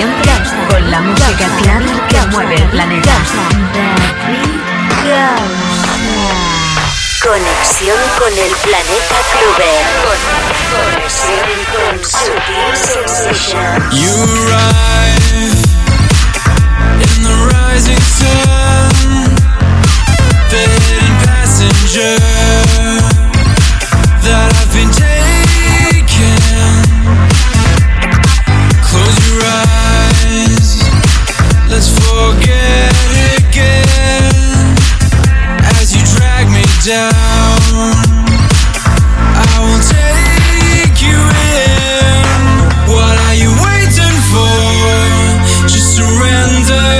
Siempre con la música clara que mueve el planeta. Conexión con el planeta Cluber. Conexión con Sutil Sensations. You arrive in the rising sun, the hidden passenger that I've been taking. Forget again as you drag me down. I will take you in. What are you waiting for? Just surrender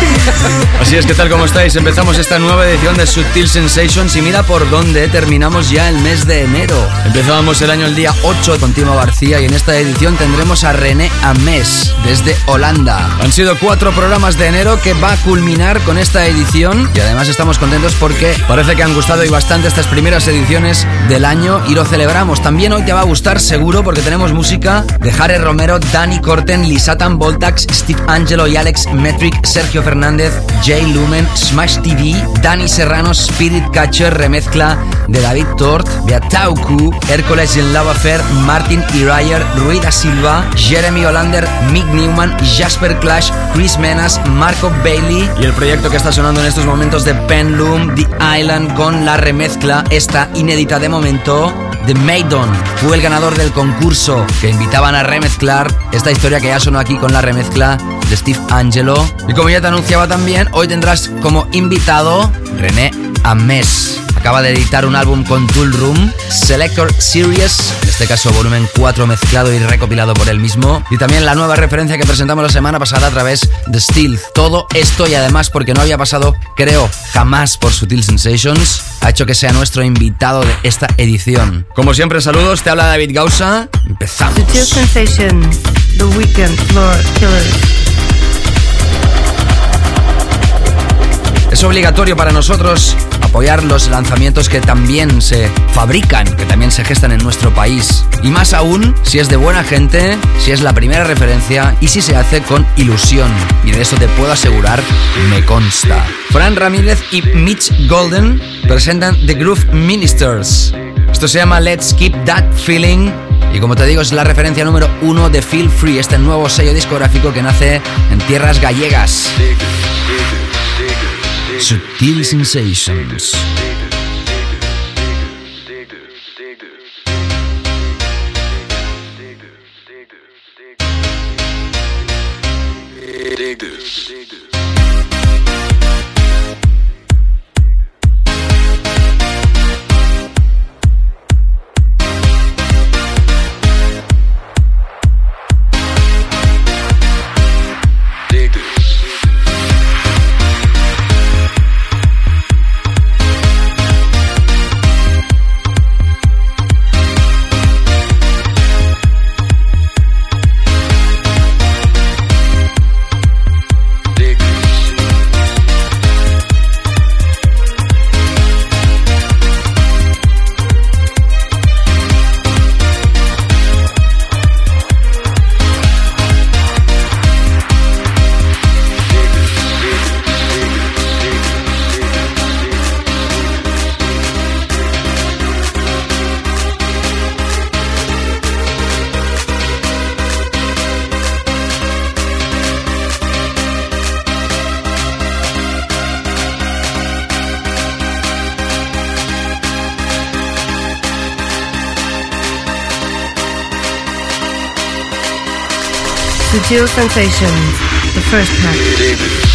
Así es que tal como estáis, empezamos esta nueva edición de Sutil Sensations y mira por dónde terminamos ya el mes de enero. Empezábamos el año el día 8 con Timo García y en esta edición tendremos a René Ames desde Holanda. Han sido cuatro programas de enero que va a culminar con esta edición y además estamos contentos porque parece que han gustado y bastante estas primeras ediciones del año y lo celebramos. También hoy te va a gustar seguro porque tenemos música de Jare Romero, Dani Corten, Lisatan Voltax, Steve Angelo y Alex Metric, Sergio Fernández, Jay Lumen, Smash TV, Dani Serrano, Spirit Catcher, remezcla de David Tort, Beatauku, Hércules en Lava Fair, Martin Irayer, Rui da Silva, Jeremy Hollander, Mick Newman, Jasper Clash, Chris Menas, Marco Bailey y el proyecto que está sonando en estos momentos de Penloom, The Island con la remezcla, esta inédita de momento, The Maidon. Fue el ganador del concurso que invitaban a remezclar esta historia que ya sonó aquí con la remezcla de Steve Angelo. Y como ya te anunciaba también, hoy tendrás como invitado René Ames. acaba de editar un álbum con Tool Room, Selector Series, en este caso volumen 4 mezclado y recopilado por él mismo, y también la nueva referencia que presentamos la semana pasada a través de Steel. Todo esto y además porque no había pasado, creo, jamás por Sutil Sensations, ha hecho que sea nuestro invitado de esta edición. Como siempre, saludos, te habla David Gausa. Empezamos. Sutil Sensations, The Weekend Floor Killers. Es obligatorio para nosotros apoyar los lanzamientos que también se fabrican, que también se gestan en nuestro país. Y más aún si es de buena gente, si es la primera referencia y si se hace con ilusión. Y de eso te puedo asegurar, me consta. Fran Ramírez y Mitch Golden presentan The Groove Ministers. Esto se llama Let's Keep That Feeling y como te digo, es la referencia número uno de Feel Free, este nuevo sello discográfico que nace en tierras gallegas. Sutil Sensations. Sutil Sensations, the first pack.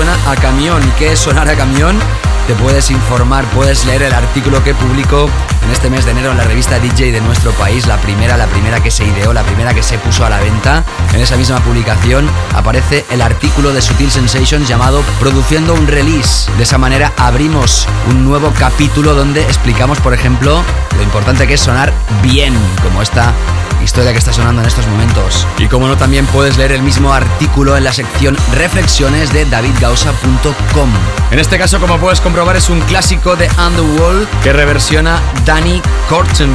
A camión. ¿Y qué es sonar a camión? Te puedes informar, puedes leer el artículo que publicó en este mes de enero en la revista DJ de nuestro país, la primera, la primera que se ideó, la primera que se puso a la venta. En esa misma publicación aparece el artículo de Sutil Sensations llamado Produciendo un release. De esa manera abrimos un nuevo capítulo donde explicamos, por ejemplo, lo importante que es sonar bien, como esta historia que está sonando en estos momentos. Y como no, también puedes leer el mismo artículo en la sección Reflexiones de davidgausa.com. En este caso, como puedes comprobar, es un clásico de Underworld que reversiona Danny Corton.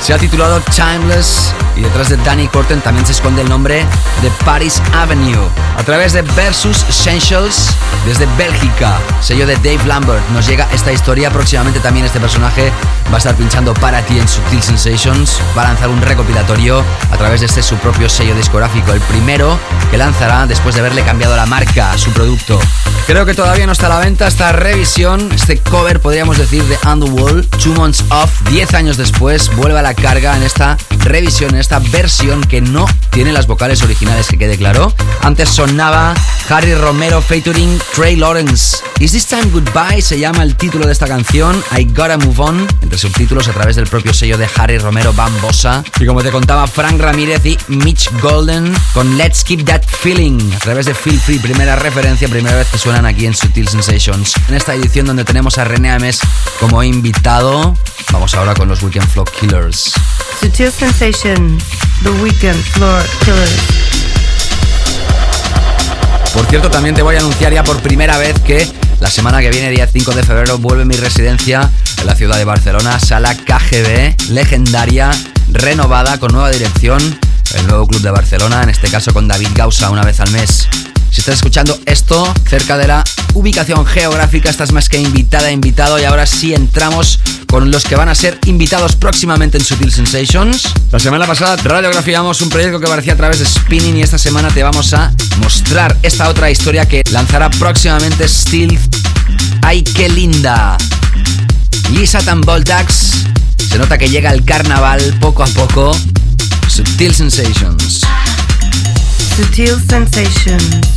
Se ha titulado Timeless y detrás de Danny Corton también se esconde el nombre de Paris Avenue. A través de Versus Essentials, desde Bélgica, sello de Dave Lambert, nos llega esta historia. Próximamente también este personaje va a estar pinchando para ti en Subtil Sensations. Va a lanzar un recopilatorio a través de este su propio sello discográfico, el primero que lanzará después de haberle cambiado la marca a su producto. Creo que todavía no está a la venta esta revisión, este cover, podríamos decir, de Underworld, Two Months Off, 10 años después, vuelve a la carga en esta revisión, esta versión que no tiene las vocales originales, que quede claro. Antes sonaba Harry Romero featuring Trey Lawrence. Is This Time Goodbye se llama el título de esta canción, I Gotta Move On, entre subtítulos a través del propio sello de Harry Romero Bambosa. Y como te contaba, Frank Ramírez y Mitch Golden con Let's Keep That Feeling a través de Feel Free, primera referencia, primera vez que suenan aquí en Sutil Sensations. En esta edición donde tenemos a René Ames como invitado, vamos ahora con los Weekend Floor Killers. Sutil Sensations, The Weekend. Por cierto, también te voy a anunciar ya por primera vez que la semana que viene, día 5 de febrero, vuelve mi residencia en la ciudad de Barcelona, sala KGB, legendaria, renovada, con nueva dirección, el nuevo club de Barcelona, en este caso con David Gausa una vez al mes. Si estás escuchando esto cerca de la ubicación geográfica, estás más que invitada, invitado. Y ahora sí entramos con los que van a ser invitados próximamente en Sutil Sensations. La semana pasada radiografiamos un proyecto que aparecía a través de Spinning y esta semana te vamos a mostrar esta otra historia que lanzará próximamente Steel. ¡Ay, qué linda! Lisa Tamboldax. Se nota que llega el carnaval poco a poco. Sutil Sensations. Sutil Sensations.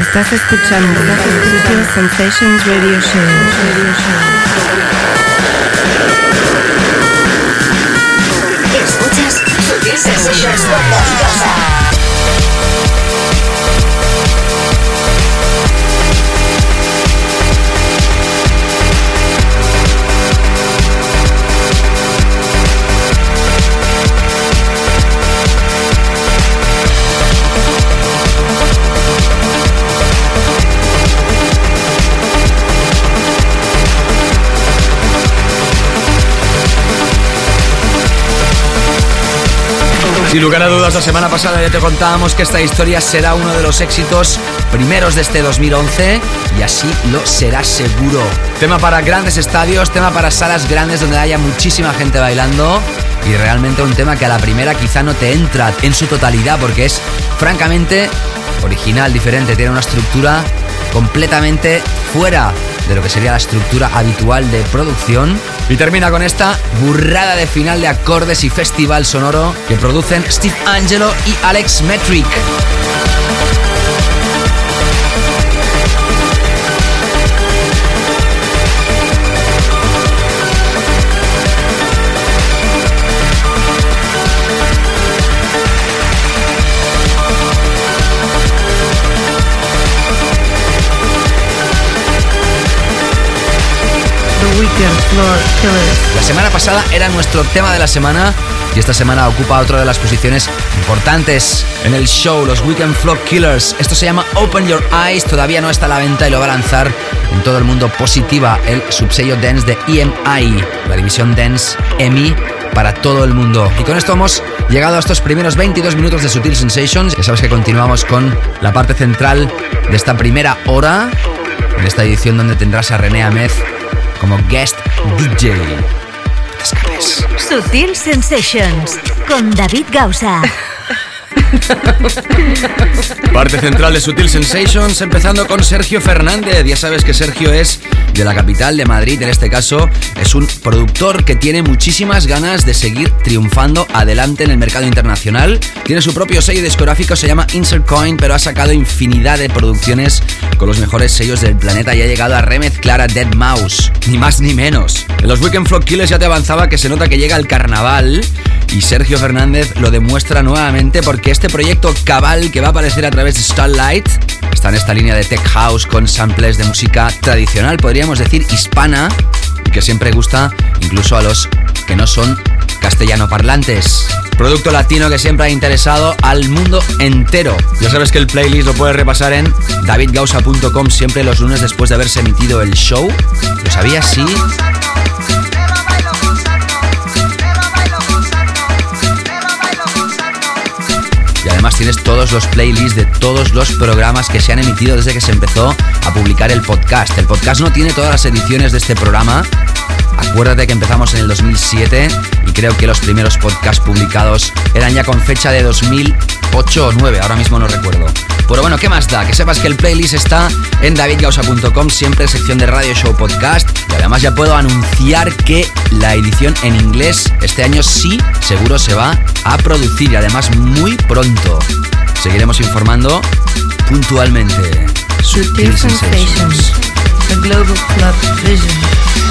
Estás escuchando Sutil Sensations Radio Show. Radio Show. Escuchas Sutil Sensations Sin lugar a dudas, la semana pasada ya te contábamos que esta historia será uno de los éxitos primeros de este 2011 y así lo será seguro. Tema para grandes estadios, tema para salas grandes donde haya muchísima gente bailando y realmente un tema que a la primera quizá no te entra en su totalidad porque es francamente original, diferente, tiene una estructura completamente fuera de lo que sería la estructura habitual de producción. Y termina con esta burrada de final de acordes y festival sonoro que producen Steve Angelo y Alex Metric. La semana pasada era nuestro tema de la semana y esta semana ocupa otra de las posiciones importantes en el show, los Weekend Floor Killers. Esto se llama Open Your Eyes, todavía no está a la venta y lo va a lanzar en todo el mundo positiva el subsello dance de EMI, la división dance EMI para todo el mundo. Y con esto hemos llegado a estos primeros 22 minutos de Sutil Sensations. Ya sabes que continuamos con la parte central de esta primera hora, en esta edición donde tendrás a René Amez como guest DJ. Sutil Sensations con David Gausa. Parte central de Sutil Sensations, empezando con Sergio Fernández. Ya sabes que Sergio es de la capital de Madrid, en este caso es un productor que tiene muchísimas ganas de seguir triunfando adelante en el mercado internacional. Tiene su propio sello discográfico, se llama Insert Coin, pero ha sacado infinidad de producciones con los mejores sellos del planeta y ha llegado a remezclar a Dead Mouse, ni más ni menos. En los Weekend Flock Killers ya te avanzaba que se nota que llega el carnaval y Sergio Fernández lo demuestra nuevamente porque este proyecto cabal que va a aparecer a través de Starlight está en esta línea de tech house con samples de música tradicional, podríamos decir hispana, y que siempre gusta incluso a los que no son castellano parlantes. Producto latino que siempre ha interesado al mundo entero. Ya sabes que el playlist lo puedes repasar en davidgausa.com siempre los lunes después de haberse emitido el show. ¿Lo sabías? Sí. Tienes todos los playlists de todos los programas que se han emitido desde que se empezó a publicar el podcast. El podcast no tiene todas las ediciones de este programa. Acuérdate que empezamos en el 2007 y creo que los primeros podcasts publicados eran ya con fecha de 2008 o 9, ahora mismo no recuerdo. Pero bueno, ¿qué más da? Que sepas que el playlist está en davidgausa.com, siempre sección de Radio Show Podcast. Y además ya puedo anunciar que la edición en inglés este año sí, seguro se va a producir y además muy pronto. Seguiremos informando puntualmente. Sutil Sensations, a global club vision.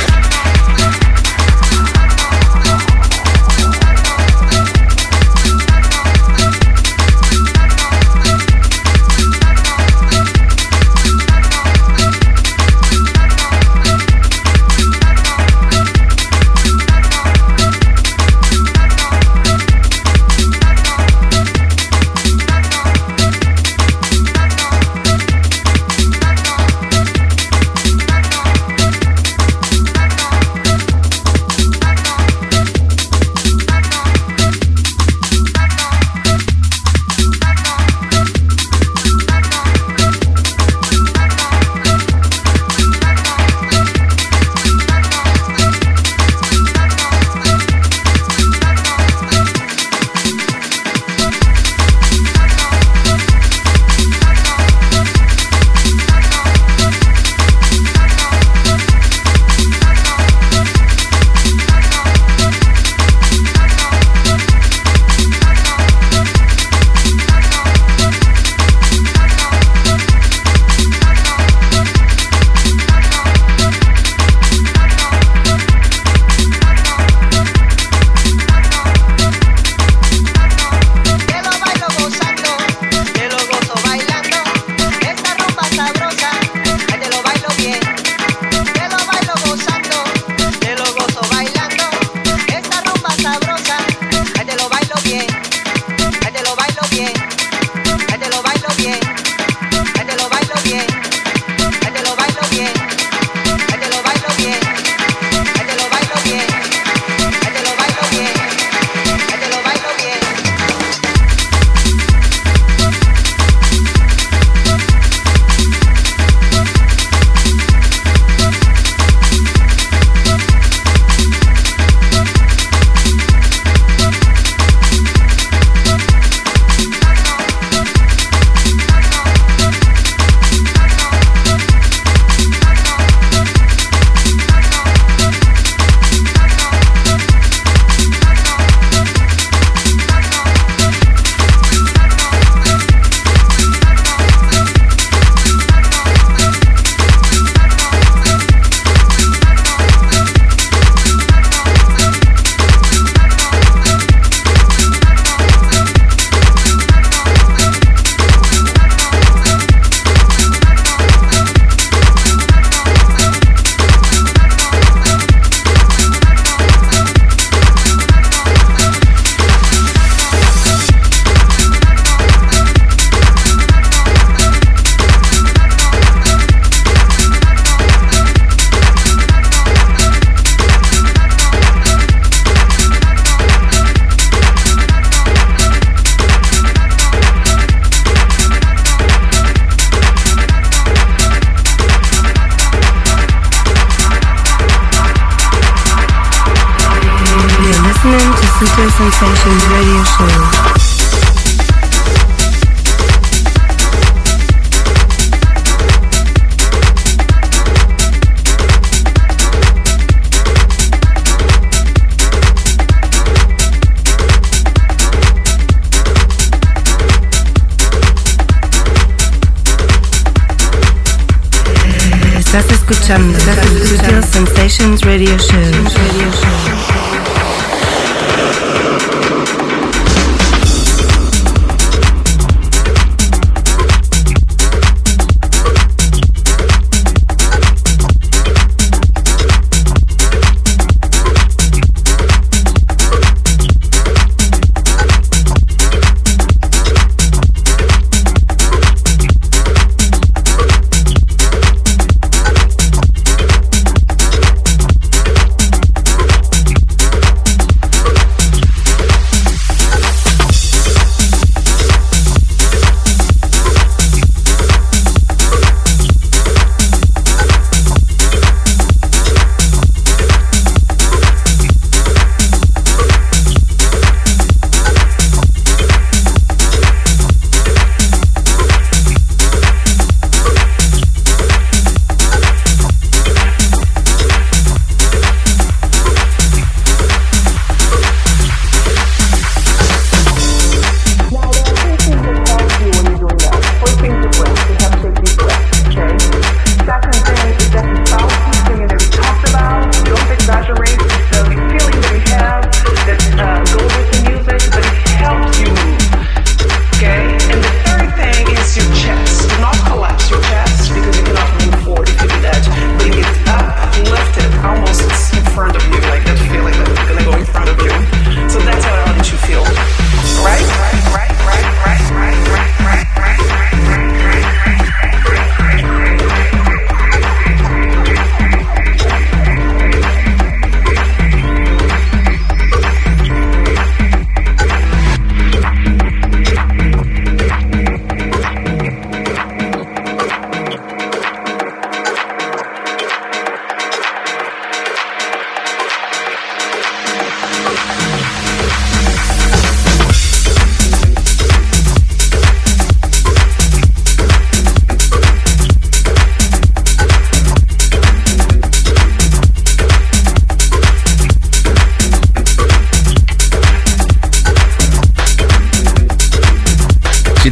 Sensations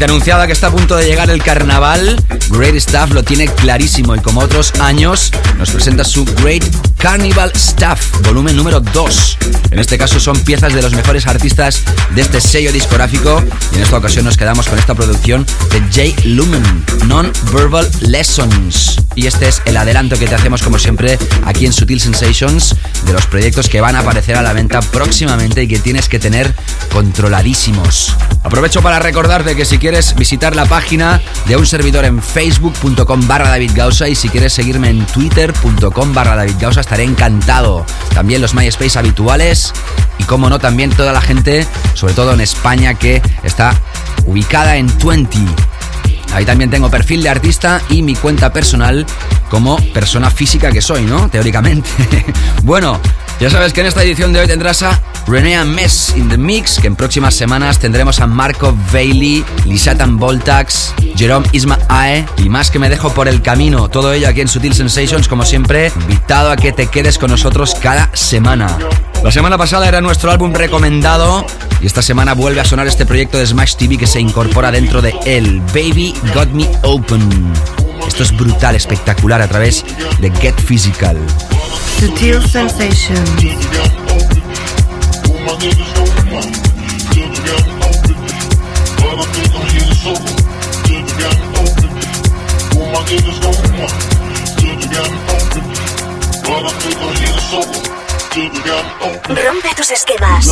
anunciada que está a punto de llegar el carnaval, Great Stuff lo tiene clarísimo y como otros años nos presenta su Great Carnival Stuff, volumen número 2. En este caso son piezas de los mejores artistas de este sello discográfico y en esta ocasión nos quedamos con esta producción de Jay Lumen, Non-Verbal Lessons. Y este es el adelanto que te hacemos como siempre aquí en Sutil Sensations de los proyectos que van a aparecer a la venta próximamente y que tienes que tener controladísimos. Aprovecho para recordarte que si quieres visitar la página de un servidor en facebook.com barra David Gausa y si quieres seguirme en twitter.com barra David Gausa estaré encantado. También los MySpace habituales y como no también toda la gente, sobre todo en España que está ubicada en 20. Ahí también tengo perfil de artista y mi cuenta personal como persona física que soy, ¿no? Teóricamente. bueno, ya sabes que en esta edición de hoy tendrás a Renea Mess in the Mix, que en próximas semanas tendremos a Marco Bailey, Lisatan Voltax, Jerome Isma Ae y más que me dejo por el camino. Todo ello aquí en Sutil Sensations, como siempre, invitado a que te quedes con nosotros cada semana. La semana pasada era nuestro álbum recomendado y esta semana vuelve a sonar este proyecto de Smash TV que se incorpora dentro de él, Baby Got Me Open. Esto es brutal, espectacular a través de Get Physical. Sutil Sensations. Rompe tus esquemas.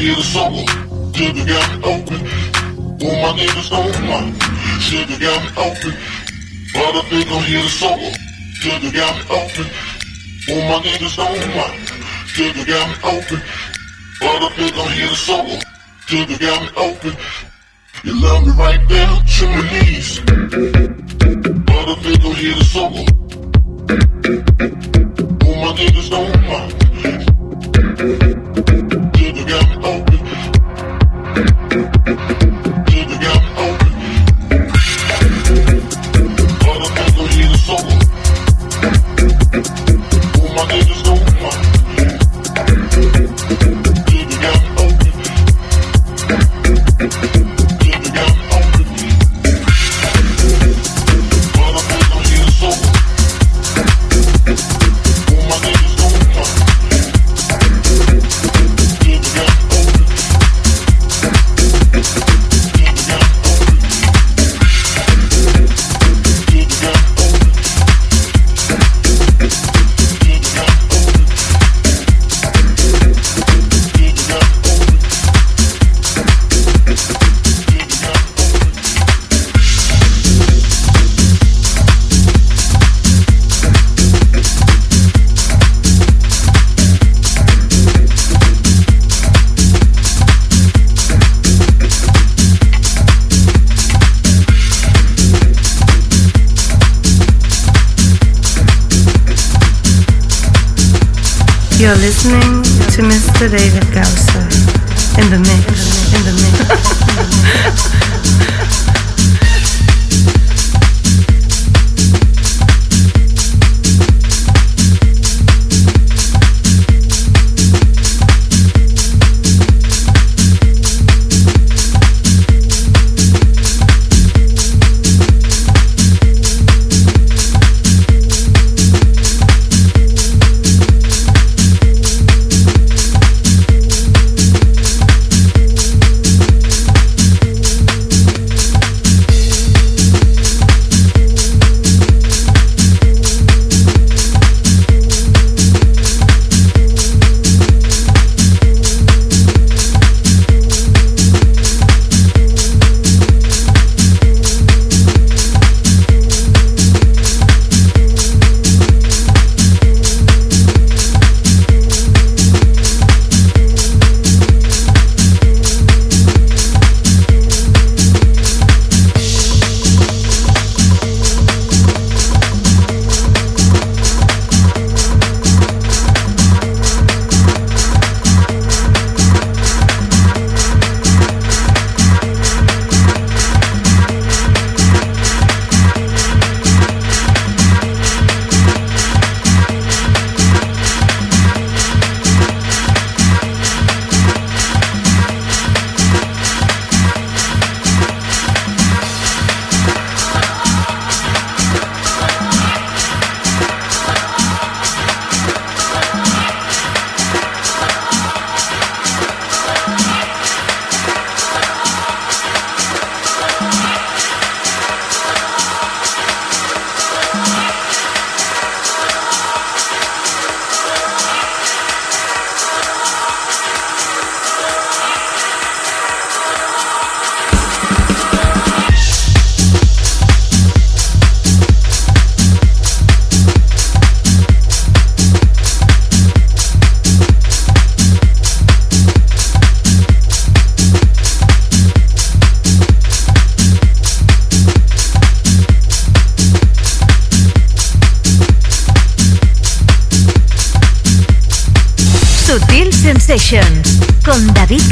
Hear the solo. Sugar got me open. All my niggas don't mind. Sugar got me open. But a nigga hear the solo. Sugar got me open. All my niggas don't mind. Sugar got me open. But a nigga hear the solo. Sugar got me open. You love me right down to my knees. But a nigga hear the solo. All my niggas don't mind.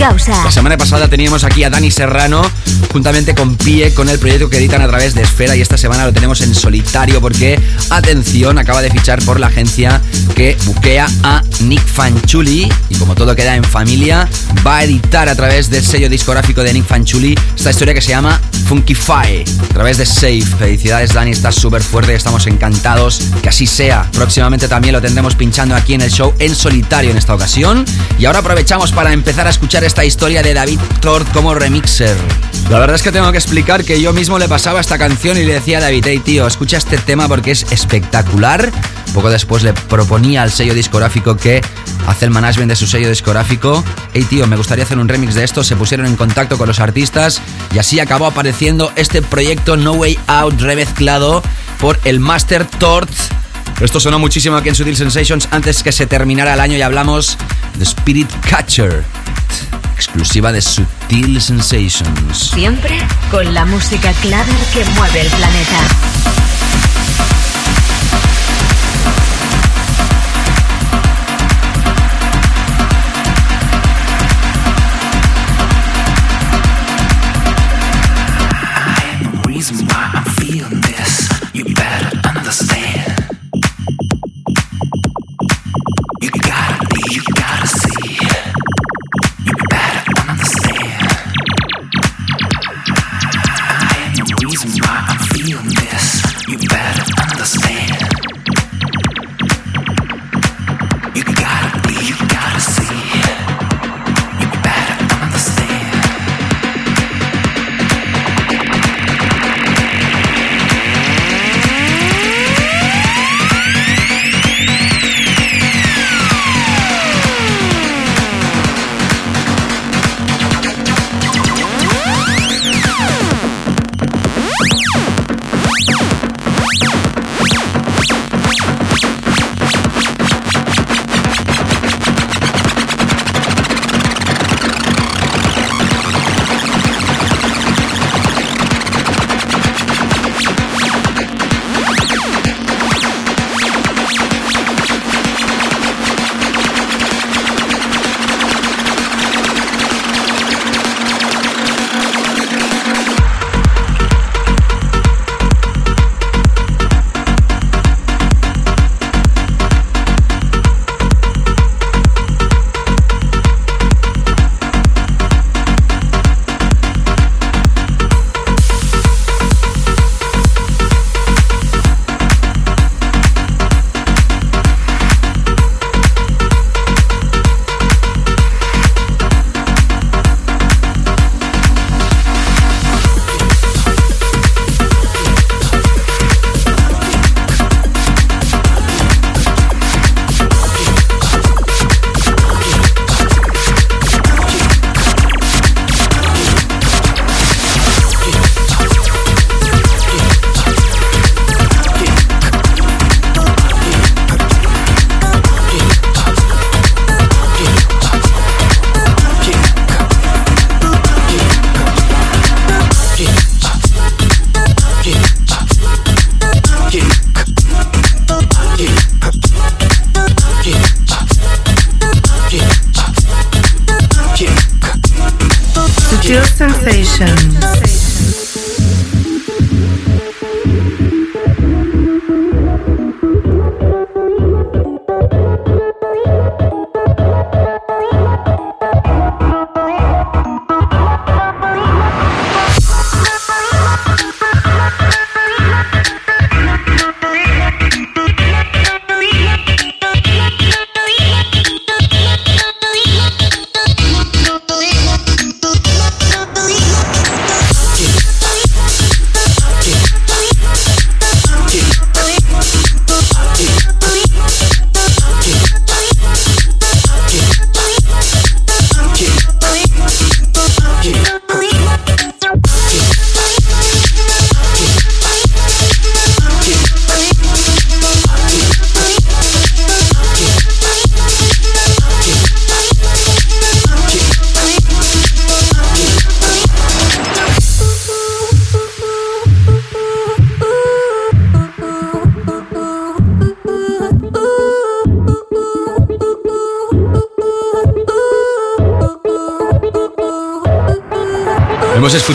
La semana pasada teníamos aquí a Dani Serrano juntamente con Pie con el proyecto que editan a través de Esfera y esta semana lo tenemos en solitario porque, atención, acaba de fichar por la agencia que buquea a Nick Fanchuli y como todo queda en familia, va a editar a través del sello discográfico de Nick Fanchuli esta historia que se llama Funkify a través de Safe. Felicidades Dani, estás súper fuerte estamos encantados que así sea. Próximamente también lo tendremos pinchando aquí en el show en solitario en esta ocasión. Y ahora aprovechamos para empezar a escuchar esta historia de David Thor como remixer. La verdad es que tengo que explicar que yo mismo le pasaba esta canción y le decía a David, hey tío, escucha este tema porque es espectacular. Poco después le proponía al sello discográfico que hace el management de su sello discográfico. Hey tío, me gustaría hacer un remix de esto. Se pusieron en contacto con los artistas y así acabó apareciendo este proyecto No Way Out remezclado por el Master Tort. Esto sonó muchísimo aquí en Sutil Sensations antes que se terminara el año y hablamos de Spirit Catcher exclusiva de Sutil Sensations. Siempre con la música clave que mueve el planeta.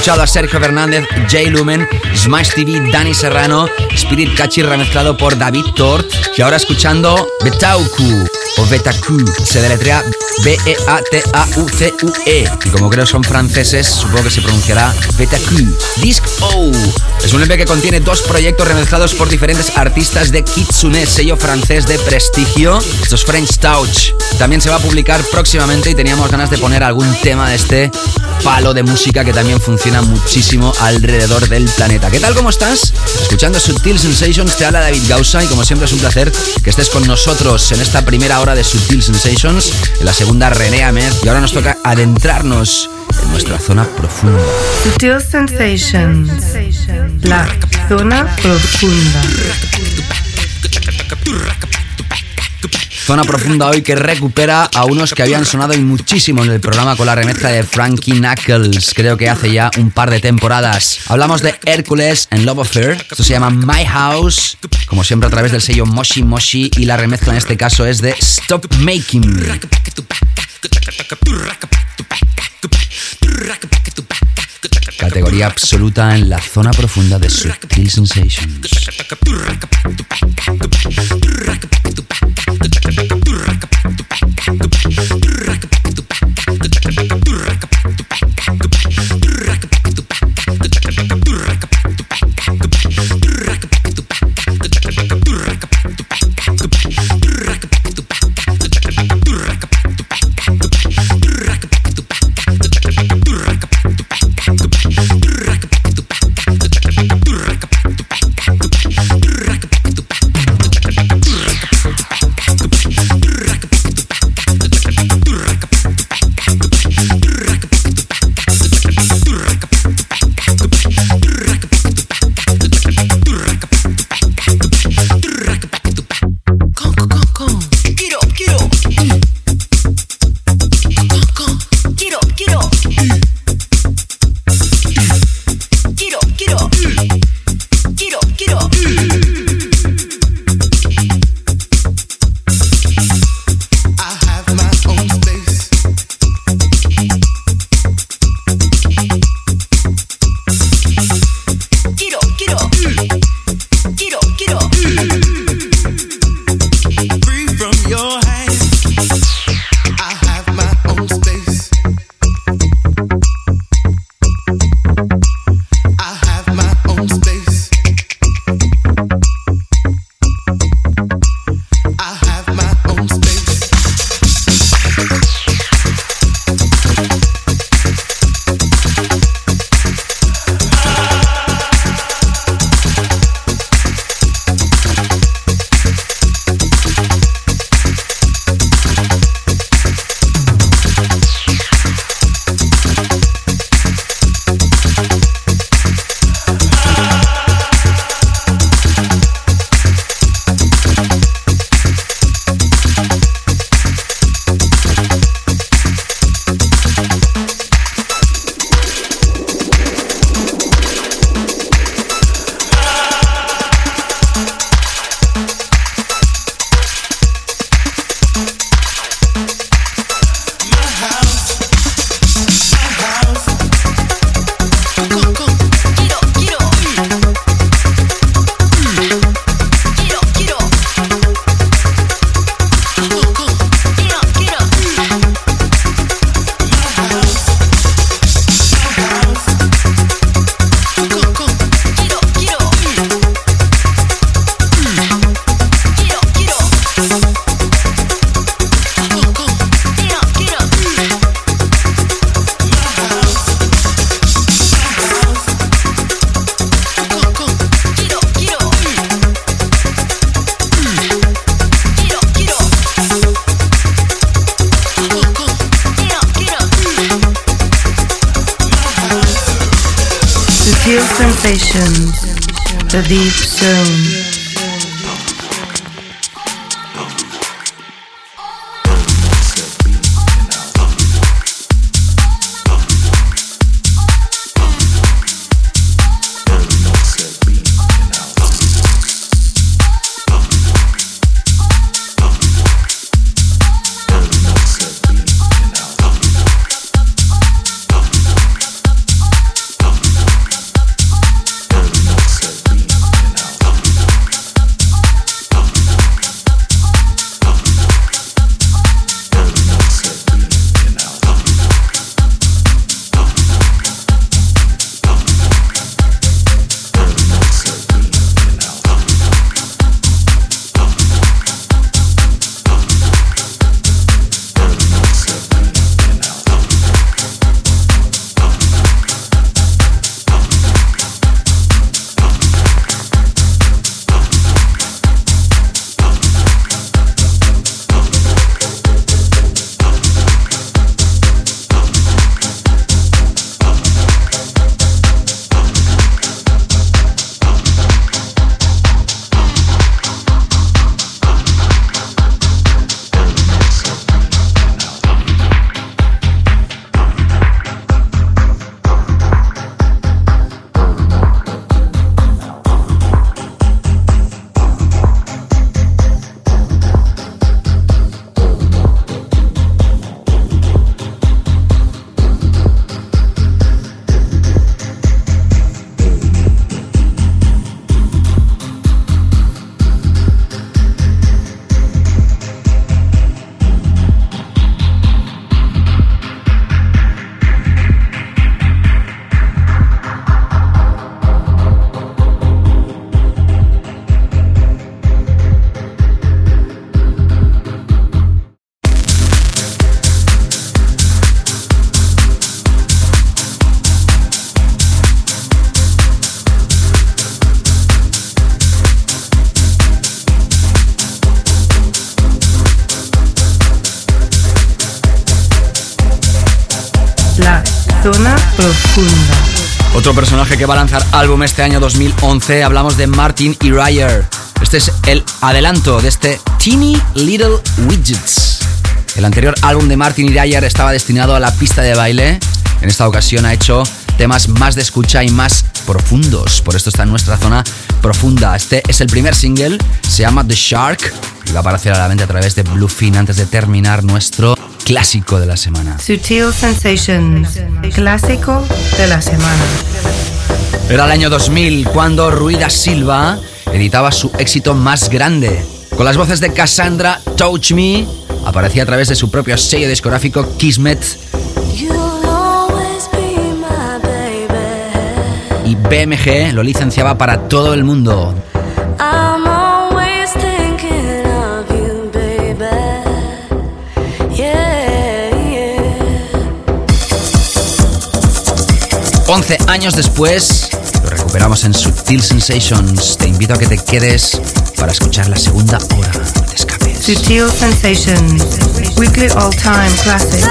Escuchado a Sergio Fernández, Jay Lumen, Smash TV, Dani Serrano, Spirit Catchy remezclado por David Tort y ahora escuchando Betauku o Betaku, se deletrea B-E-A-T-A-U-C-U-E y como creo son franceses, supongo que se pronunciará Betaku. Disc O es un EP que contiene dos proyectos remezclados por diferentes artistas de Kitsune, sello francés de prestigio. Esto es French Touch. También se va a publicar próximamente y teníamos ganas de poner algún tema de este palo de música que también funciona muchísimo alrededor del planeta. ¿Qué tal? ¿Cómo estás? Escuchando Subtil Sensations te habla David Gausa y como siempre es un placer que estés con nosotros en esta primera hora de Subtil Sensations, en la segunda René Ahmed y ahora nos toca adentrarnos en nuestra zona profunda. Subtil Sensations. La zona profunda. Zona profunda hoy que recupera a unos que habían sonado muchísimo en el programa con la remezcla de Frankie Knuckles, creo que hace ya un par de temporadas. Hablamos de Hércules en Love Affair, esto se llama My House, como siempre a través del sello Moshi Moshi y la remezcla en este caso es de Stop Making. Categoría absoluta en la zona profunda de Subtil Sensations. Profunda. Otro personaje que va a lanzar álbum este año 2011, hablamos de Martin y Ryer. Este es el adelanto de este Teeny Little Widgets. El anterior álbum de Martin y Ryer estaba destinado a la pista de baile. En esta ocasión ha hecho temas más de escucha y más profundos. Por esto está en nuestra zona profunda. Este es el primer single, se llama The Shark y va a aparecer a la venta a través de Bluefin antes de terminar nuestro clásico de la semana. Sutil Sensations, clásico de la semana. Era el año 2000 cuando Ruida Silva editaba su éxito más grande. Con las voces de Cassandra Touch Me, aparecía a través de su propio sello discográfico Kismet y BMG lo licenciaba para todo el mundo. 11 años después, lo recuperamos en Subtil Sensations. Te invito a que te quedes para escuchar la segunda hora. No te escapes. Sutil Sensations, weekly all-time classic.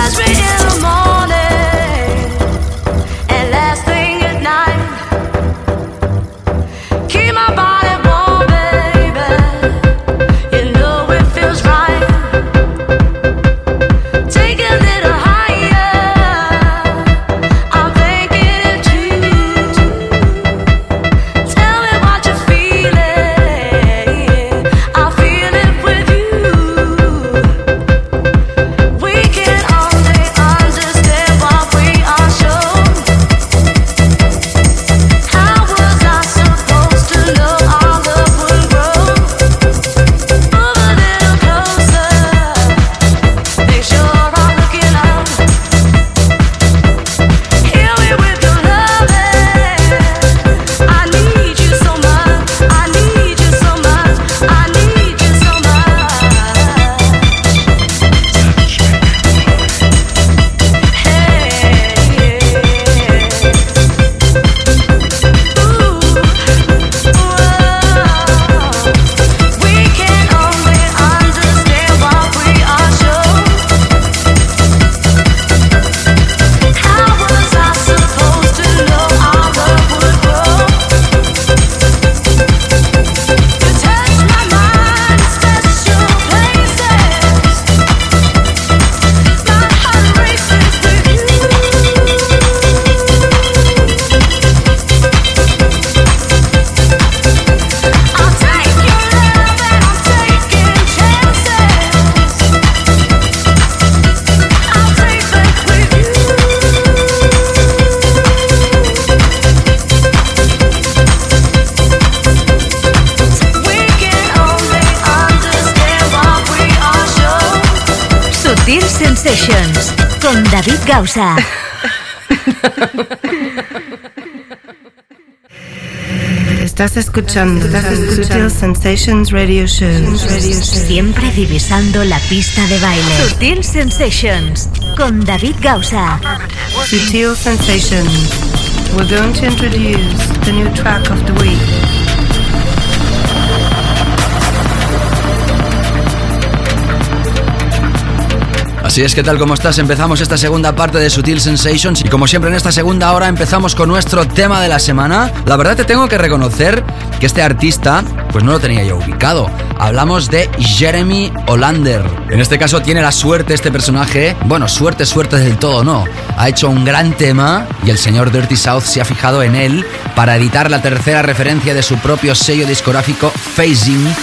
Sutil Sensations con David Gausa. Estás escuchando Sutil Sensations Radio Show. Siempre divisando la pista de baile. Sutil Sensations con David Gausa. Sutil Sensations. We're going to introduce the new track of the week. Así es que tal como estás, empezamos esta segunda parte de Sutil Sensations y como siempre en esta segunda hora empezamos con nuestro tema de la semana. La verdad te tengo que reconocer que este artista pues no lo tenía yo ubicado. Hablamos de Jeremy Olander. En este caso tiene la suerte este personaje, bueno, suerte, suerte del todo no. Ha hecho un gran tema y el señor Dirty South se ha fijado en él para editar la tercera referencia de su propio sello discográfico Phasing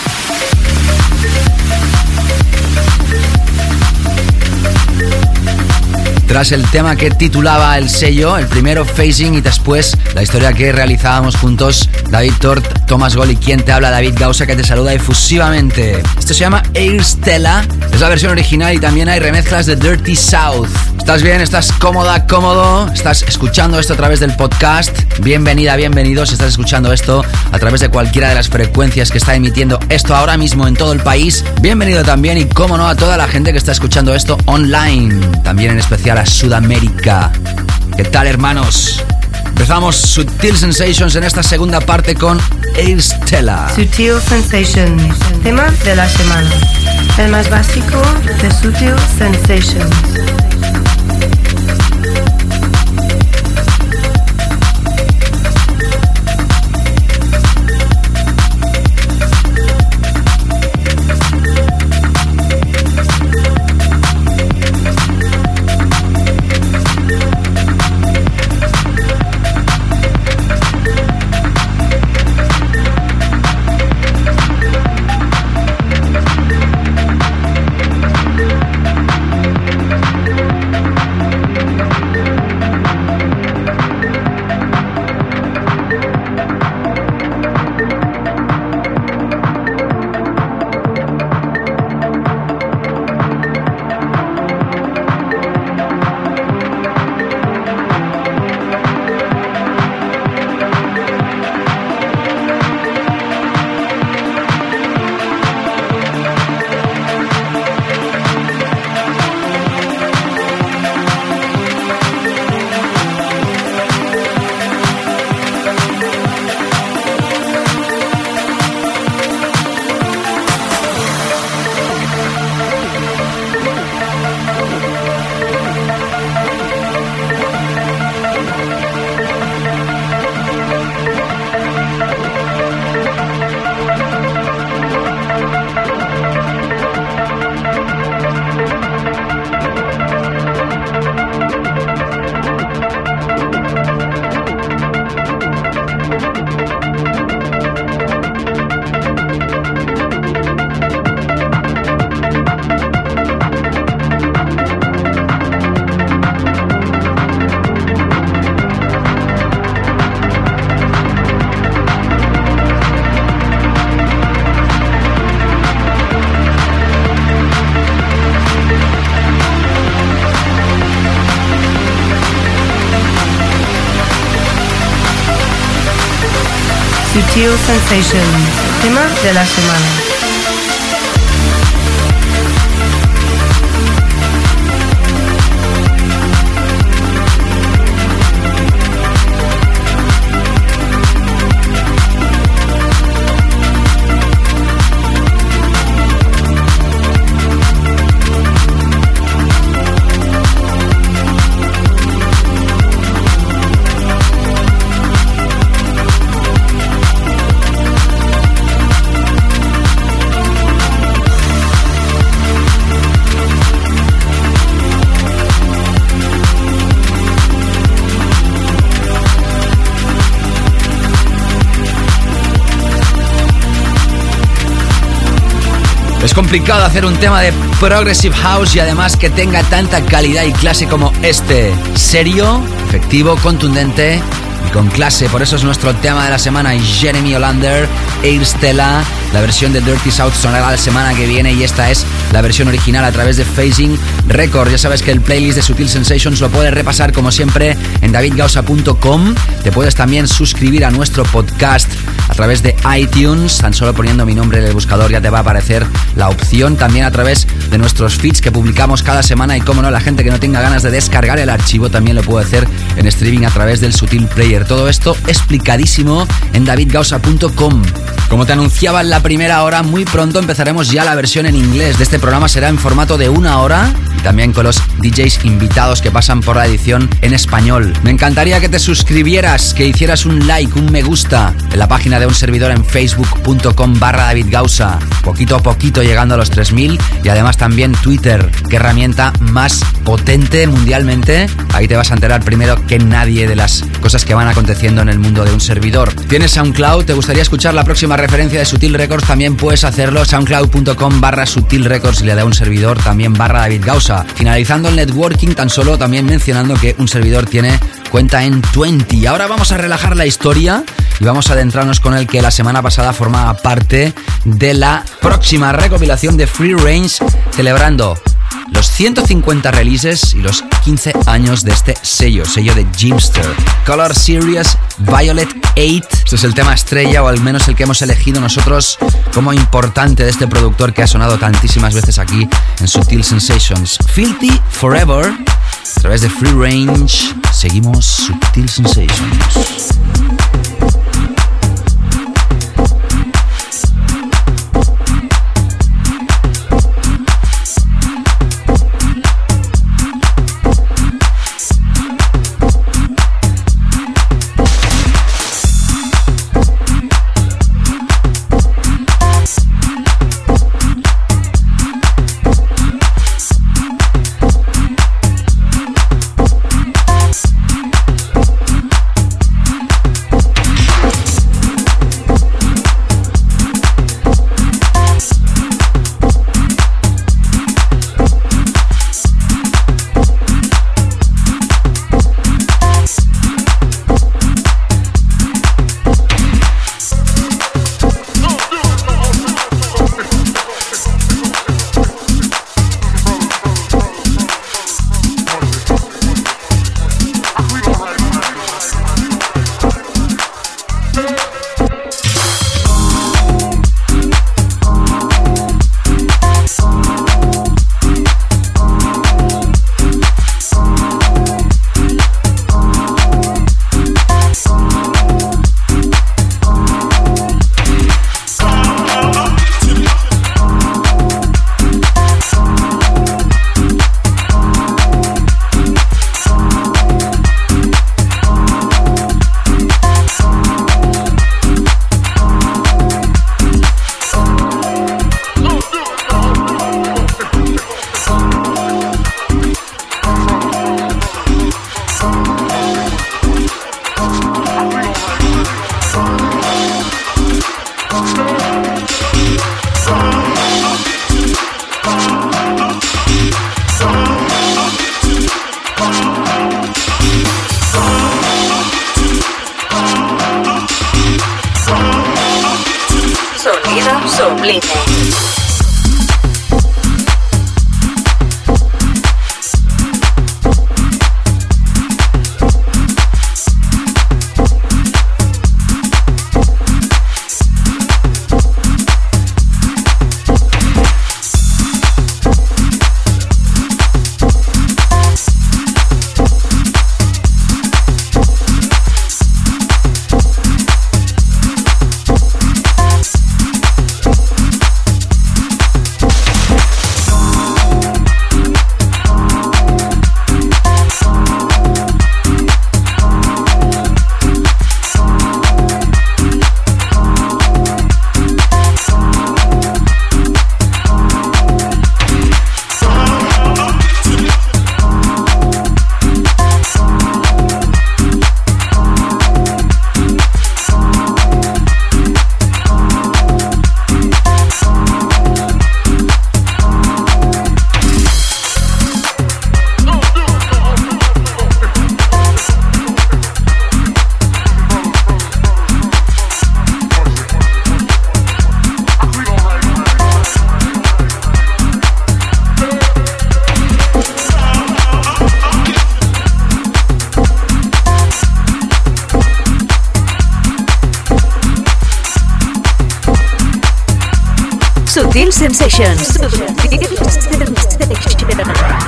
El tema que titulaba el sello, el primero Facing y después la historia que realizábamos juntos, David Tort, Thomas Gol y quien te habla, David Gausa, que te saluda efusivamente. Esto se llama Air Stella, es la versión original y también hay remezclas de Dirty South. ¿Estás bien? ¿Estás cómoda, cómodo? ¿Estás escuchando esto a través del podcast? Bienvenida, bienvenido si estás escuchando esto a través de cualquiera de las frecuencias que está emitiendo esto ahora mismo en todo el país. Bienvenido también y, cómo no, a toda la gente que está escuchando esto online. También en especial a Sudamérica. ¿Qué tal, hermanos? Empezamos Sutil Sensations en esta segunda parte con Air Stella. Sutil Sensations, tema de la semana. El más básico de Sutil Sensations. Sutil Sensations, tema de la semana. Es complicado hacer un tema de Progressive House y además que tenga tanta calidad y clase como este. Serio, efectivo, contundente y con clase. Por eso es nuestro tema de la semana. Jeremy Olander, Air Stella. La versión de Dirty South sonará la semana que viene y esta es la versión original a través de Phasing Record. Ya sabes que el playlist de Sutil Sensations lo puedes repasar como siempre en davidgausa.com. Te puedes también suscribir a nuestro podcast través de iTunes, tan solo poniendo mi nombre en el buscador ya te va a aparecer la opción, también a través de nuestros feeds que publicamos cada semana y como no, la gente que no tenga ganas de descargar el archivo también lo puede hacer en streaming a través del Sutil Player. Todo esto explicadísimo en davidgausa.com. Como te anunciaba en la primera hora, muy pronto empezaremos ya la versión en inglés de este programa. Será en formato de una hora y también con los DJs invitados que pasan por la edición en español. Me encantaría que te suscribieras, que hicieras un like, un me gusta en la página de un servidor en facebook.com barra David Gausa. Poquito a poquito llegando a los 3000 y además también Twitter, qué herramienta más potente mundialmente. Ahí te vas a enterar primero que nadie de las cosas que van aconteciendo en el mundo de un servidor. ¿Tienes SoundCloud? ¿Te gustaría escuchar la próxima referencia de Sutil Records? También puedes hacerlo soundcloud.com barra Sutil Records y le da un servidor también barra David Gausa. Finalizando el networking tan solo también mencionando que un servidor tiene cuenta en 20. Ahora vamos a relajar la historia y vamos a adentrarnos con el que la semana pasada formaba parte de la próxima recopilación de Free Range celebrando los 150 releases y los 15 años de este sello, sello de Jimster. Color Series Violet 8. Este es el tema estrella, o al menos el que hemos elegido nosotros como importante de este productor que ha sonado tantísimas veces aquí en Sutil Sensations. Filthy Forever. A través de Free Range, seguimos Sutil Sensations.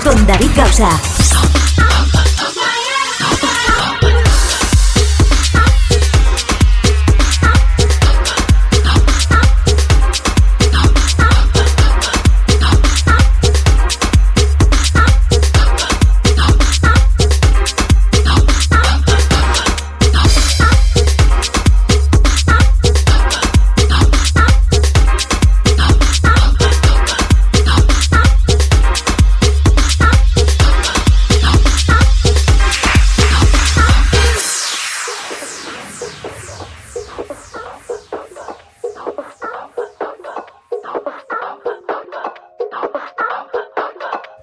Con David Gausa.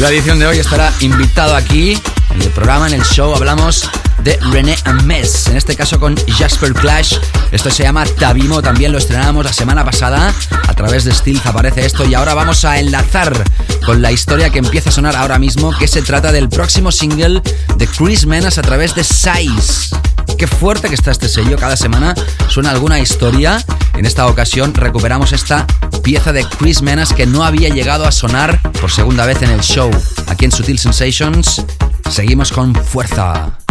La edición de hoy estará invitado aquí en el programa, en el show. Hablamos de René Ames, en este caso con Jasper Clash. Esto se llama Tabimo, también lo estrenamos la semana pasada. A través de Stealth aparece esto y ahora vamos a enlazar con la historia que empieza a sonar ahora mismo, que se trata del próximo single de Chris Menas a través de Size. Fuerte que está este sello, cada semana suena alguna historia. En esta ocasión recuperamos esta pieza de Chris Menas que no había llegado a sonar por segunda vez en el show. Aquí en Sutil Sensations seguimos con fuerza.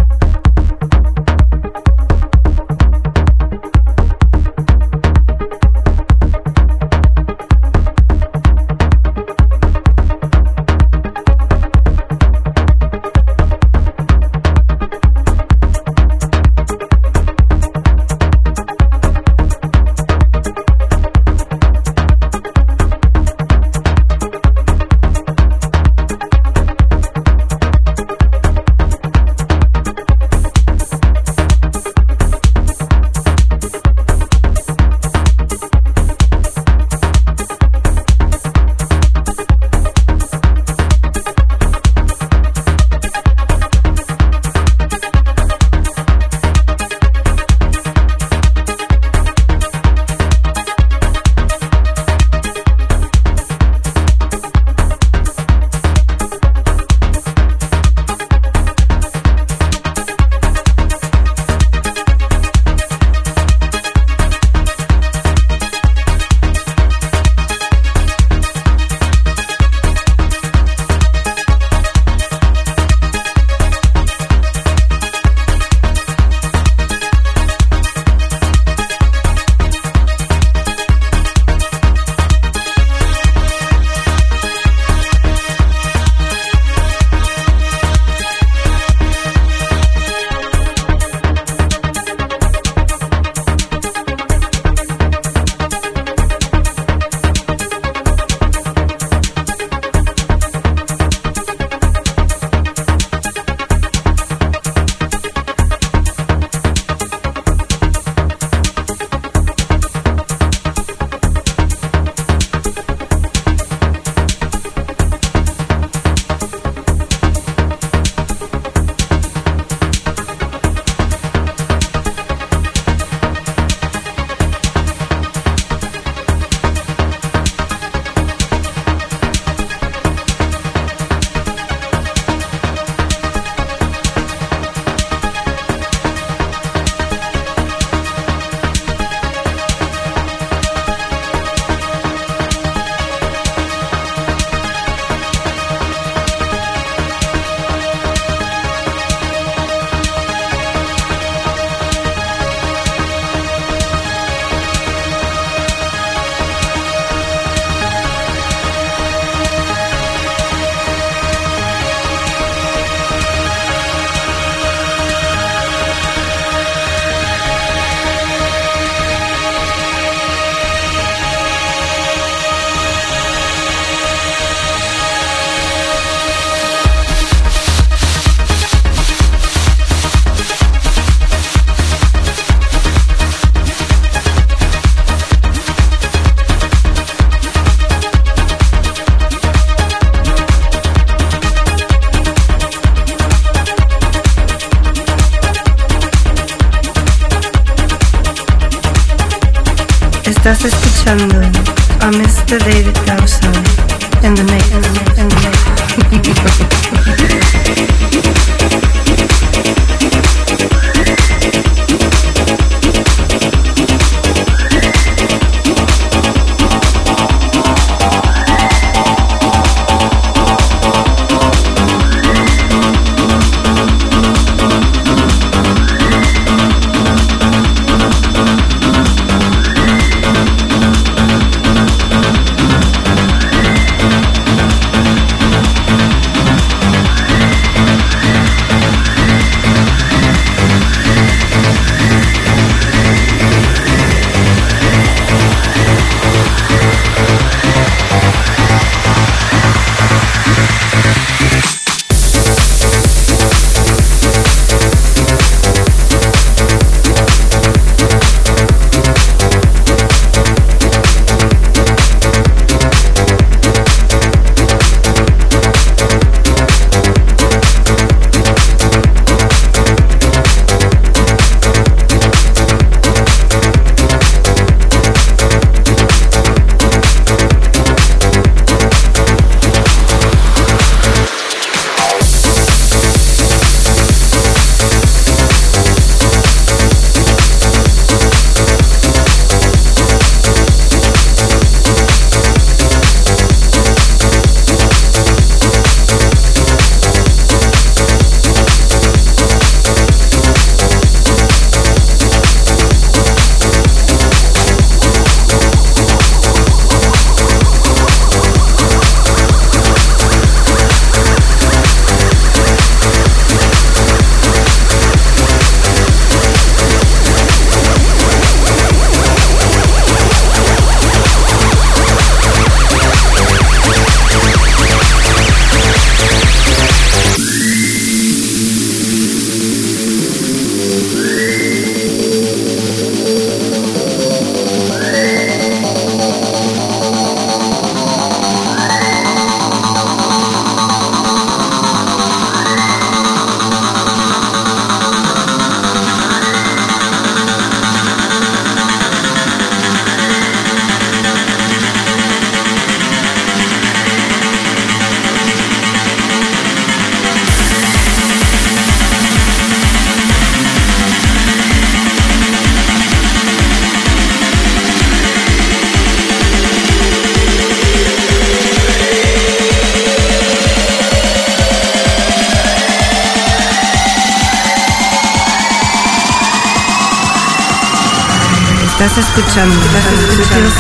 Estás escuchando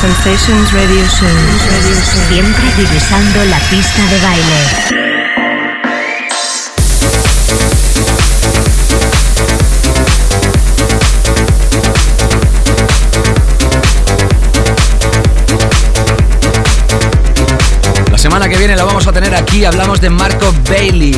Sensations Radio Show. Siempre divisando la pista de baile. La semana que viene lo vamos a tener aquí. Hablamos de Marco Bailey,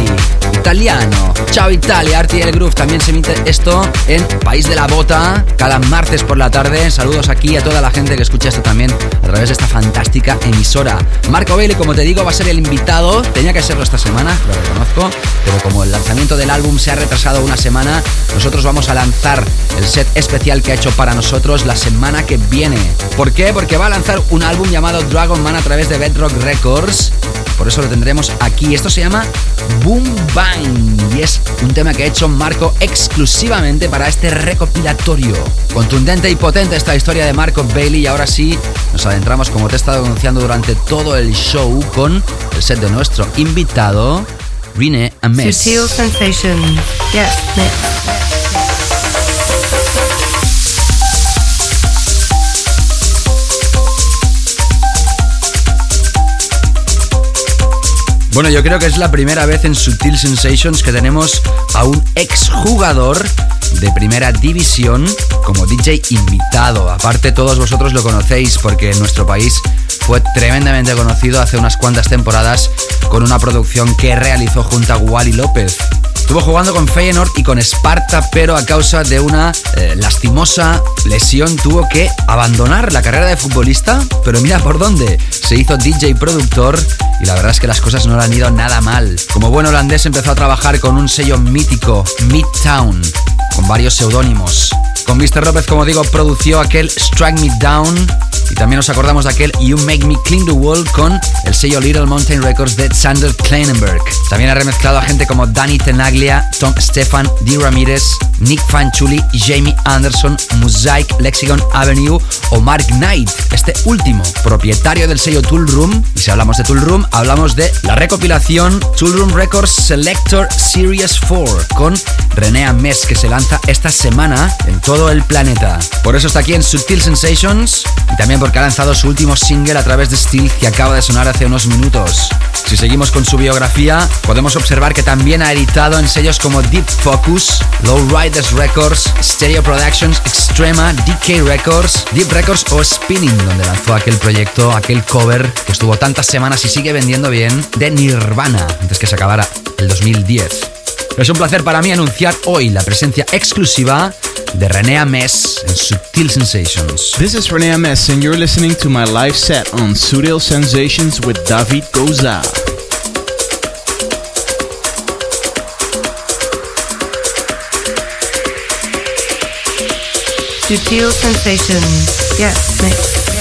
italiano. Ciao Italia, Arti el Groove. También se emite esto en País de la Bota, cada martes por la tarde. Saludos aquí a toda la gente que escucha esto también a través de esta fantástica emisora. Marco Bailey, como te digo, va a ser el invitado. Tenía que serlo esta semana, lo reconozco. Pero como el lanzamiento del álbum se ha retrasado una semana, nosotros vamos a lanzar el set especial que ha hecho para nosotros la semana que viene. ¿Por qué? Porque va a lanzar un álbum llamado Dragon Man a través de Bedrock Records. Por eso lo tendremos aquí. Esto se llama Boom Bang y es un tema que ha hecho Marco exclusivamente para este recopilatorio. Contundente y potente esta historia de Marco Bailey y ahora sí nos adentramos como te he estado anunciando durante todo el show con el set de nuestro invitado Rene Ames. Sutil Bueno, yo creo que es la primera vez en Sutil Sensations que tenemos a un exjugador de primera división como DJ invitado. Aparte, todos vosotros lo conocéis porque en nuestro país fue tremendamente conocido hace unas cuantas temporadas con una producción que realizó junto a Wally López. Estuvo jugando con Feyenoord y con Sparta, pero a causa de una eh, lastimosa lesión tuvo que abandonar la carrera de futbolista. Pero mira por dónde. Se hizo DJ productor y la verdad es que las cosas no le han ido nada mal. Como buen holandés empezó a trabajar con un sello mítico, Midtown, con varios seudónimos. Con Mr. López, como digo, produció aquel Strike Me Down. Y también nos acordamos de aquel You Make Me Clean the World con el sello Little Mountain Records de Sander Kleinenberg. También ha remezclado a gente como Danny Tenaglia, Tom Stefan, Dee Ramirez, Nick Fanchuli, Jamie Anderson, Mosaic, Lexicon Avenue o Mark Knight, este último, propietario del sello Tool Room. Y si hablamos de Tool Room, hablamos de la recopilación Tool Room Records Selector Series 4 con René Ames que se lanza esta semana en todo el planeta. Por eso está aquí en Subtil Sensations y también porque ha lanzado su último single a través de Steel que acaba de sonar hace unos minutos. Si seguimos con su biografía, podemos observar que también ha editado en sellos como Deep Focus, Low Riders Records, Stereo Productions, Extrema, DK Records, Deep Records o Spinning, donde lanzó aquel proyecto, aquel cover que estuvo tantas semanas y sigue vendiendo bien de Nirvana antes que se acabara el 2010. Es un placer para mí anunciar hoy la presencia exclusiva de René Ames en Subtil Sensations. This is Rene Ames, and you're listening to my live set on Sutil Sensations with David Goza. Sutil sensations. Yes, mix.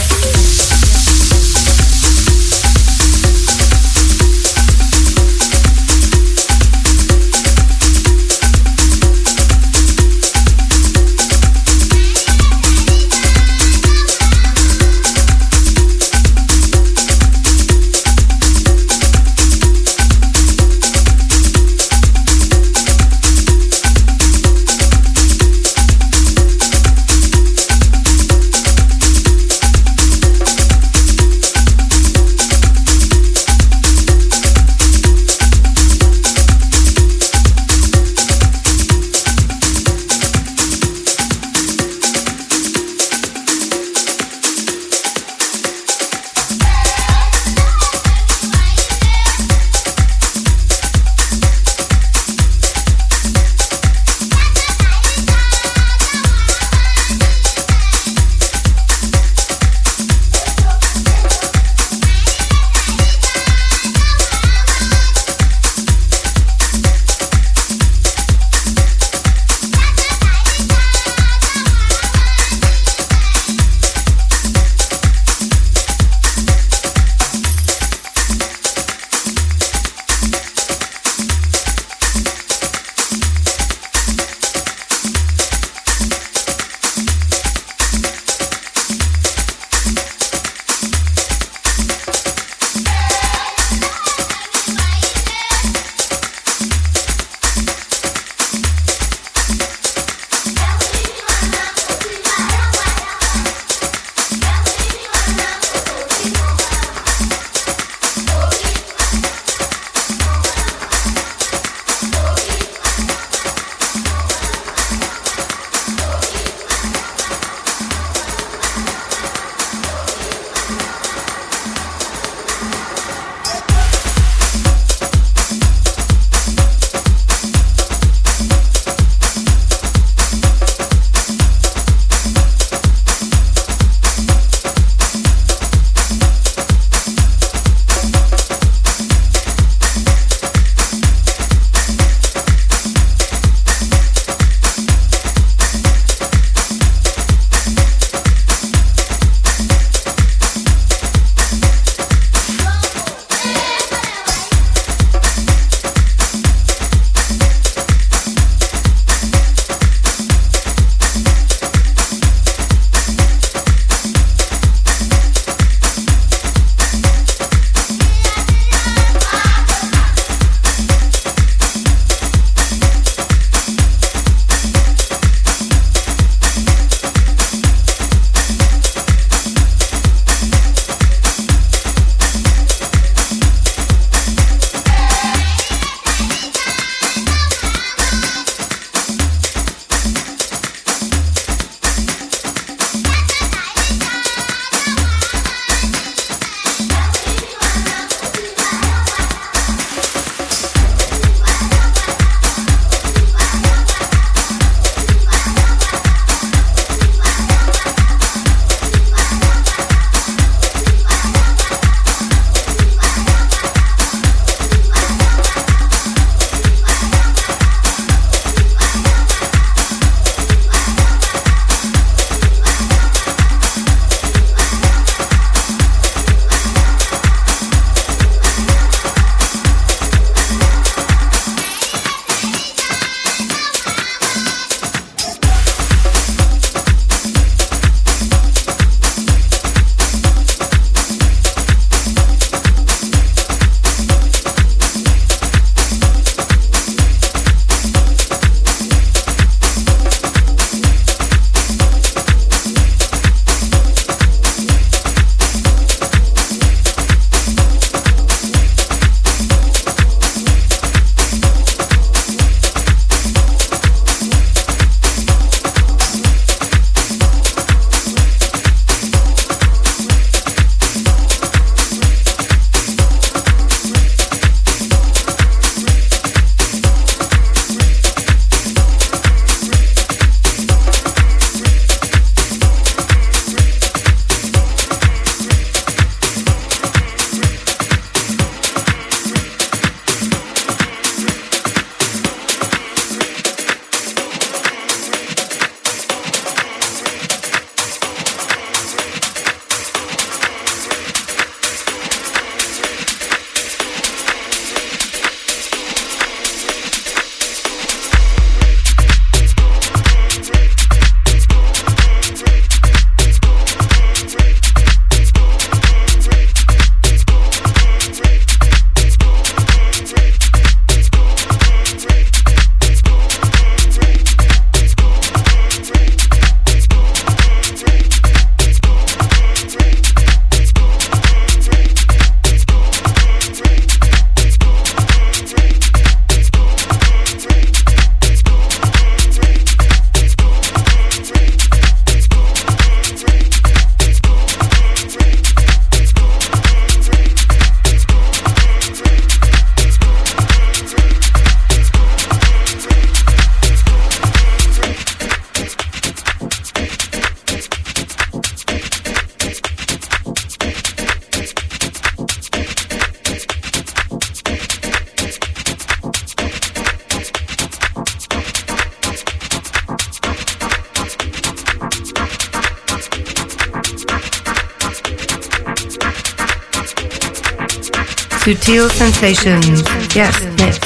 Sutil Sensations. Yes, mix.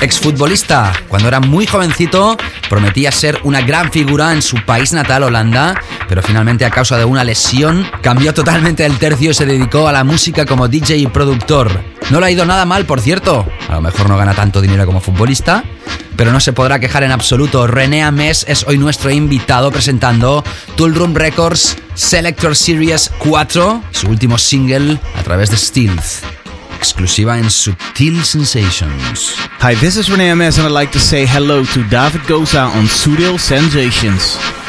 Exfutbolista, cuando era muy jovencito, prometía ser una gran figura en su país natal, Holanda, pero finalmente a causa de una lesión cambió totalmente el tercio y se dedicó a la música como DJ y productor. No le ha ido nada mal, por cierto. A lo mejor no gana tanto dinero como futbolista, pero no se podrá quejar en absoluto. René Ames es hoy nuestro invitado presentando Tool Room Records Selector Series 4, su último single a través de Stealth, exclusiva en Subtil Sensations. Hi, this is Rene Ames, and I'd like to say hello to David Goza on Sutil Sensations.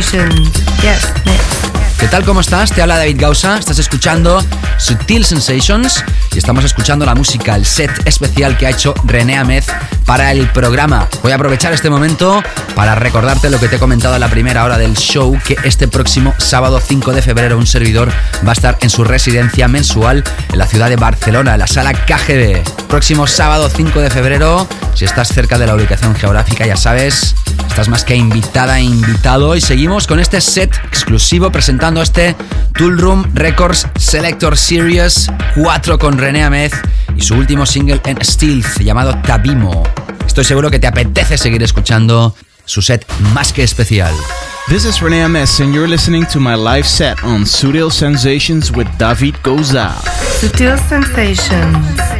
Sensations. ¿Qué tal? ¿Cómo estás? Te habla David Gausa. Estás escuchando Sutil Sensations y estamos escuchando la música, el set especial que ha hecho René Amez para el programa. Voy a aprovechar este momento para recordarte lo que te he comentado en la primera hora del show, que este próximo sábado 5 de febrero un servidor va a estar en su residencia mensual en la ciudad de Barcelona, en la sala KGB. Próximo sábado 5 de febrero, si estás cerca de la ubicación geográfica, ya sabes, estás más que invitada e invitado. Y seguimos con este set exclusivo presentando este Tool Room Records Selector Series 4 con René Amez y su último single en Stealth llamado Tabimo. Estoy seguro que te apetece seguir escuchando su set más que especial. This is Rene Ames, and you're listening to my live set on Sutil Sensations with David Goza. Sutil Sensations.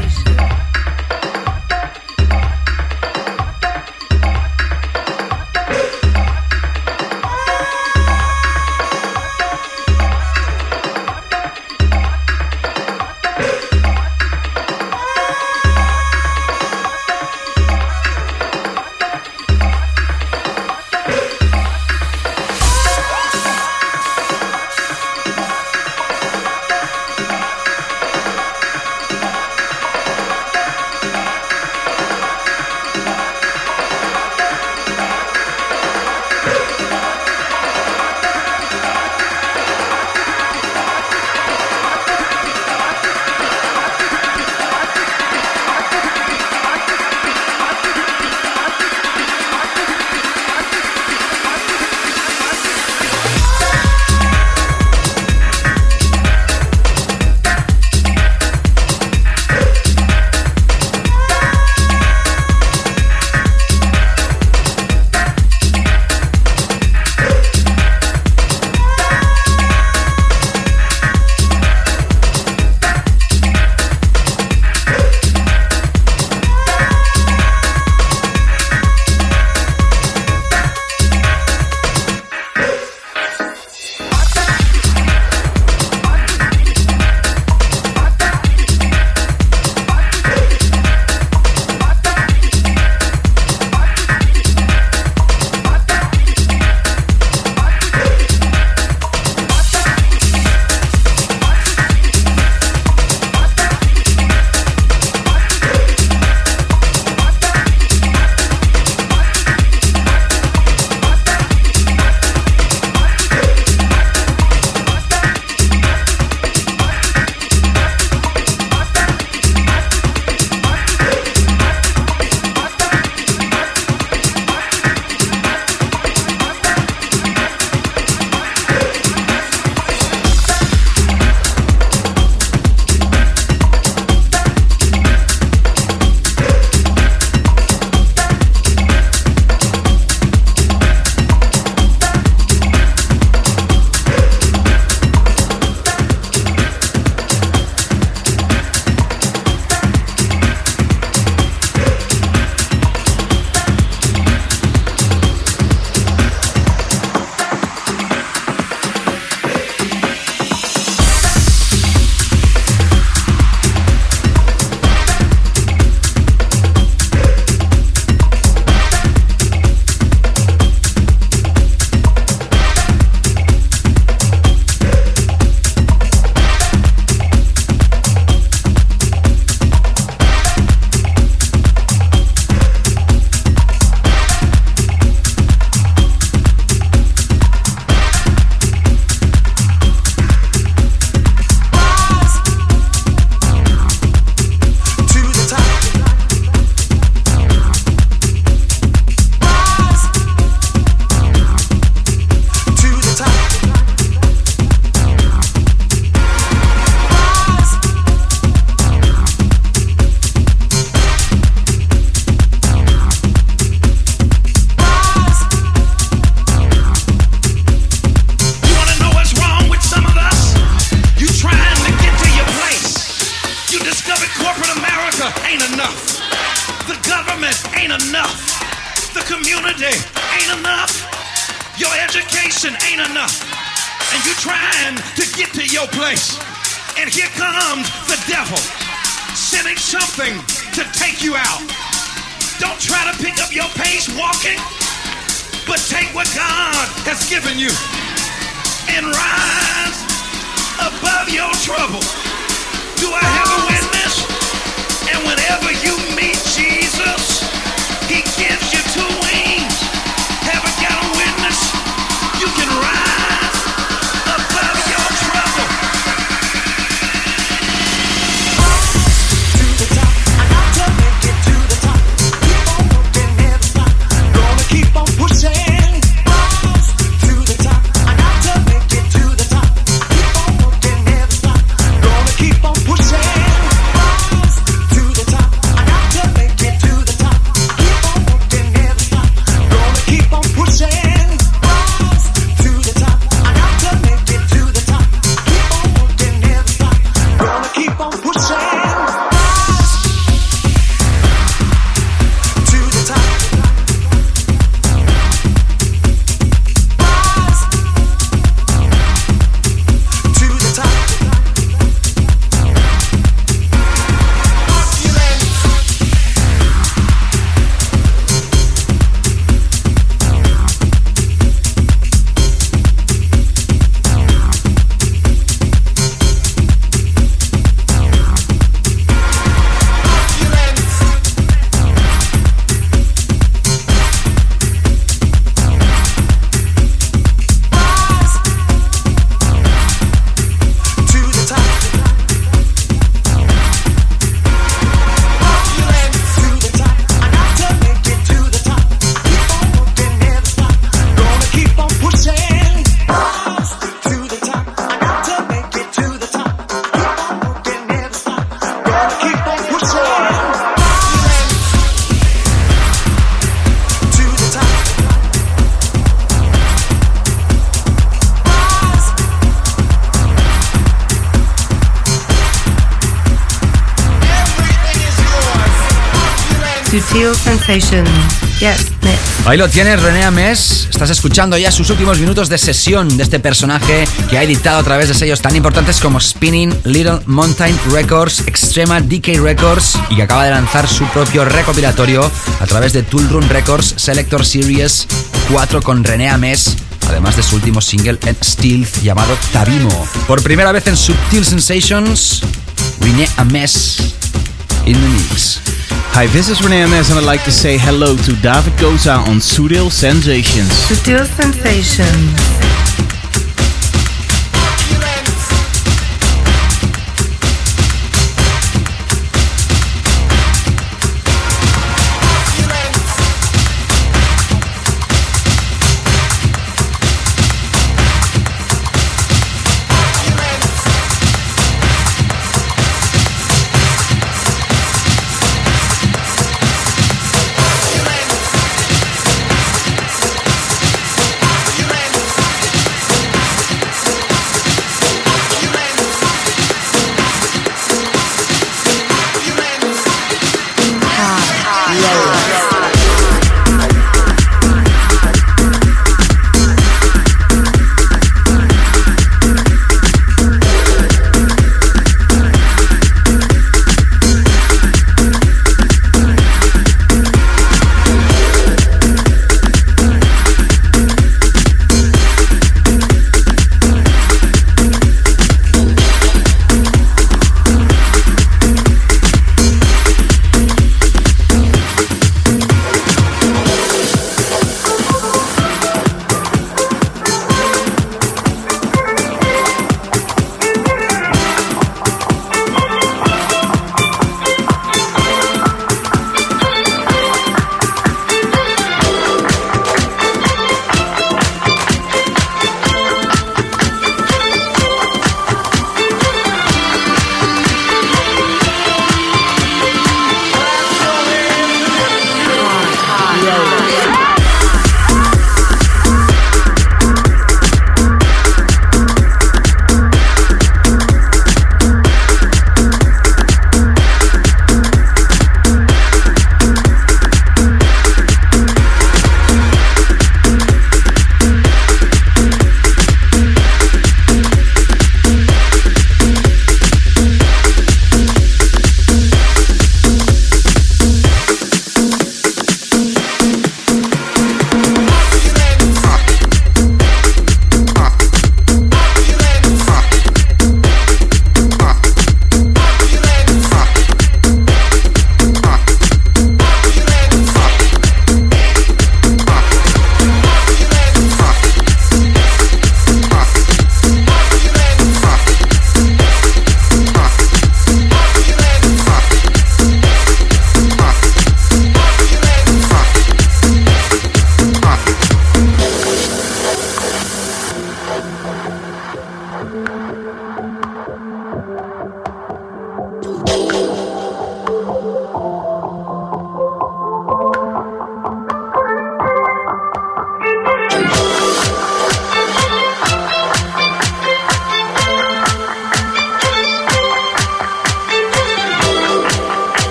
Ahí lo tienes, René Ames. Estás escuchando ya sus últimos minutos de sesión de este personaje que ha editado a través de sellos tan importantes como Spinning, Little Mountain Records, Extrema DK Records y que acaba de lanzar su propio recopilatorio a través de Tool Room Records Selector Series 4 con René Ames. Además de su último single en Stealth llamado Tabimo. Por primera vez en Subtil Sensations, René Ames in the mix. Hi, this is Rene Ames and I'd like to say hello to David Goza on Sutil Sensations. Sutil Sensations.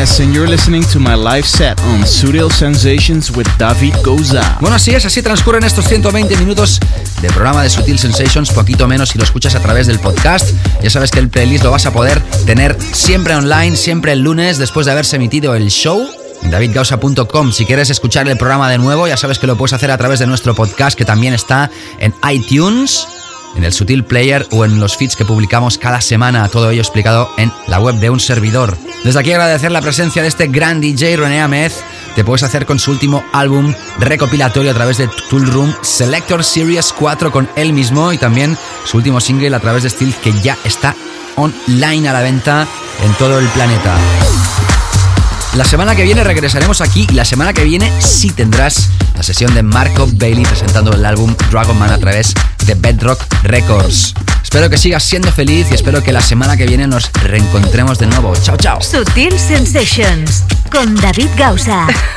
Ames, and you're listening to my live set on Sutil Sensations with David Goza. Bueno, así es, así transcurren estos 120 minutos de programa de Sutil Sensations, poquito menos si lo escuchas a través del podcast. Ya sabes que el playlist lo vas a poder tener siempre online, siempre el lunes, después de haberse emitido el show davidgausa.com. Si quieres escuchar el programa de nuevo, ya sabes que lo puedes hacer a través de nuestro podcast, que también está en iTunes, en el Sutil Player o en los feeds que publicamos cada semana. Todo ello explicado en la web de un servidor. Desde aquí agradecer la presencia de este gran DJ René Amez. Te puedes hacer con su último álbum recopilatorio a través de Tool Room Selector Series 4 con él mismo y también su último single a través de Steel que ya está online a la venta en todo el planeta. La semana que viene regresaremos aquí y la semana que viene sí tendrás la sesión de Marco Bailey presentando el álbum Dragon Man a través de Bedrock Records. Espero que sigas siendo feliz y espero que la semana que viene nos reencontremos de nuevo. Chao, chao. Sutil Sensations con David Gausa.